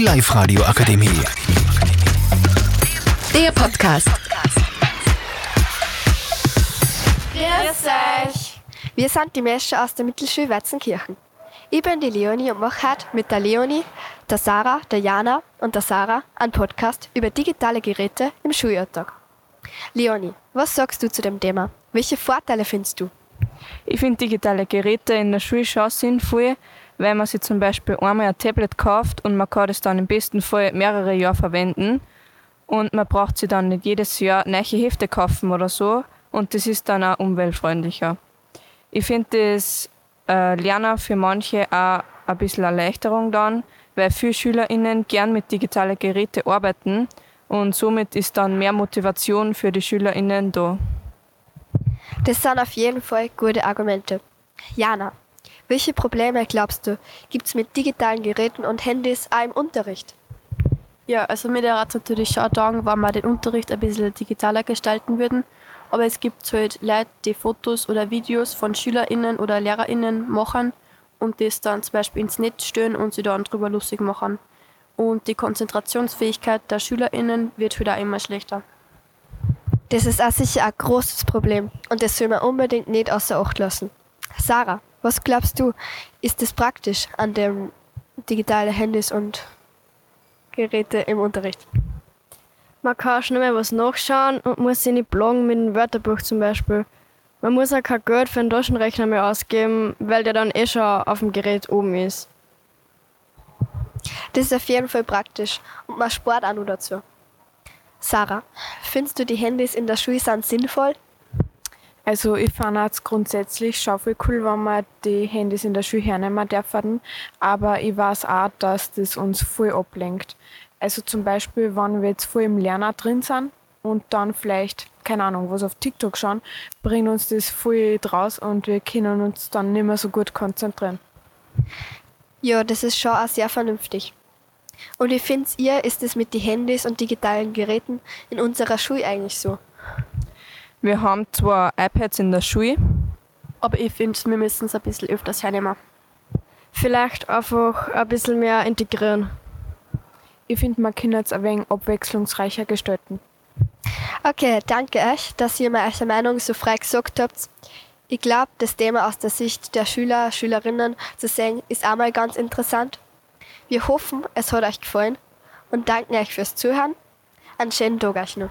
Die Live-Radio Akademie. Der Podcast. Grüß euch! Wir sind die Menschen aus der Mittelschule Weizenkirchen. Ich bin die Leonie und mache heute mit der Leonie, der Sarah, der Jana und der Sarah einen Podcast über digitale Geräte im Schulalltag. Leonie, was sagst du zu dem Thema? Welche Vorteile findest du? Ich finde digitale Geräte in der Schule schon sinnvoll, weil man sich zum Beispiel einmal ein Tablet kauft und man kann das dann im besten Fall mehrere Jahre verwenden. Und man braucht sich dann nicht jedes Jahr neue Hefte kaufen oder so. Und das ist dann auch umweltfreundlicher. Ich finde das äh, Lernen für manche auch ein bisschen Erleichterung dann, weil viele SchülerInnen gern mit digitalen Geräten arbeiten und somit ist dann mehr Motivation für die SchülerInnen da. Das sind auf jeden Fall gute Argumente. Jana, welche Probleme glaubst du, gibt es mit digitalen Geräten und Handys auch im Unterricht? Ja, also mir wäre es natürlich schon sagen, wenn wir den Unterricht ein bisschen digitaler gestalten würden. Aber es gibt halt Leute, die Fotos oder Videos von SchülerInnen oder LehrerInnen machen und das dann zum Beispiel ins Netz stellen und sie dann drüber lustig machen. Und die Konzentrationsfähigkeit der SchülerInnen wird wieder halt immer schlechter. Das ist auch sicher ein großes Problem und das soll man unbedingt nicht außer Acht lassen. Sarah, was glaubst du, ist es praktisch an den digitalen Handys und Geräte im Unterricht? Man kann schnell mal was nachschauen und muss sich nicht bloggen mit einem Wörterbuch zum Beispiel. Man muss auch kein Geld für einen Taschenrechner mehr ausgeben, weil der dann eh schon auf dem Gerät oben ist. Das ist auf jeden Fall praktisch und man spart auch noch dazu. Sarah, findest du die Handys in der Schule sind sinnvoll? Also ich fand es grundsätzlich schon voll cool, wenn wir die Handys in der Schule hernehmen dürfen, aber ich weiß auch, dass das uns voll ablenkt. Also zum Beispiel, wenn wir jetzt voll im Lerner drin sind und dann vielleicht, keine Ahnung, was auf TikTok schauen, bringt uns das voll draus und wir können uns dann nicht mehr so gut konzentrieren. Ja, das ist schon auch sehr vernünftig. Und wie findet ihr, ist es mit den Handys und digitalen Geräten in unserer Schule eigentlich so? Wir haben zwar iPads in der Schule, aber ich finde, wir müssen es ein bisschen öfters hernehmen. Vielleicht einfach ein bisschen mehr integrieren. Ich finde, man kann es ein wenig abwechslungsreicher gestalten. Okay, danke euch, dass ihr mir eure Meinung so frei gesagt habt. Ich glaube, das Thema aus der Sicht der Schüler, Schülerinnen zu sehen, ist einmal ganz interessant. Wir hoffen, es hat euch gefallen und danken euch fürs Zuhören. Einen schönen Tag euch noch.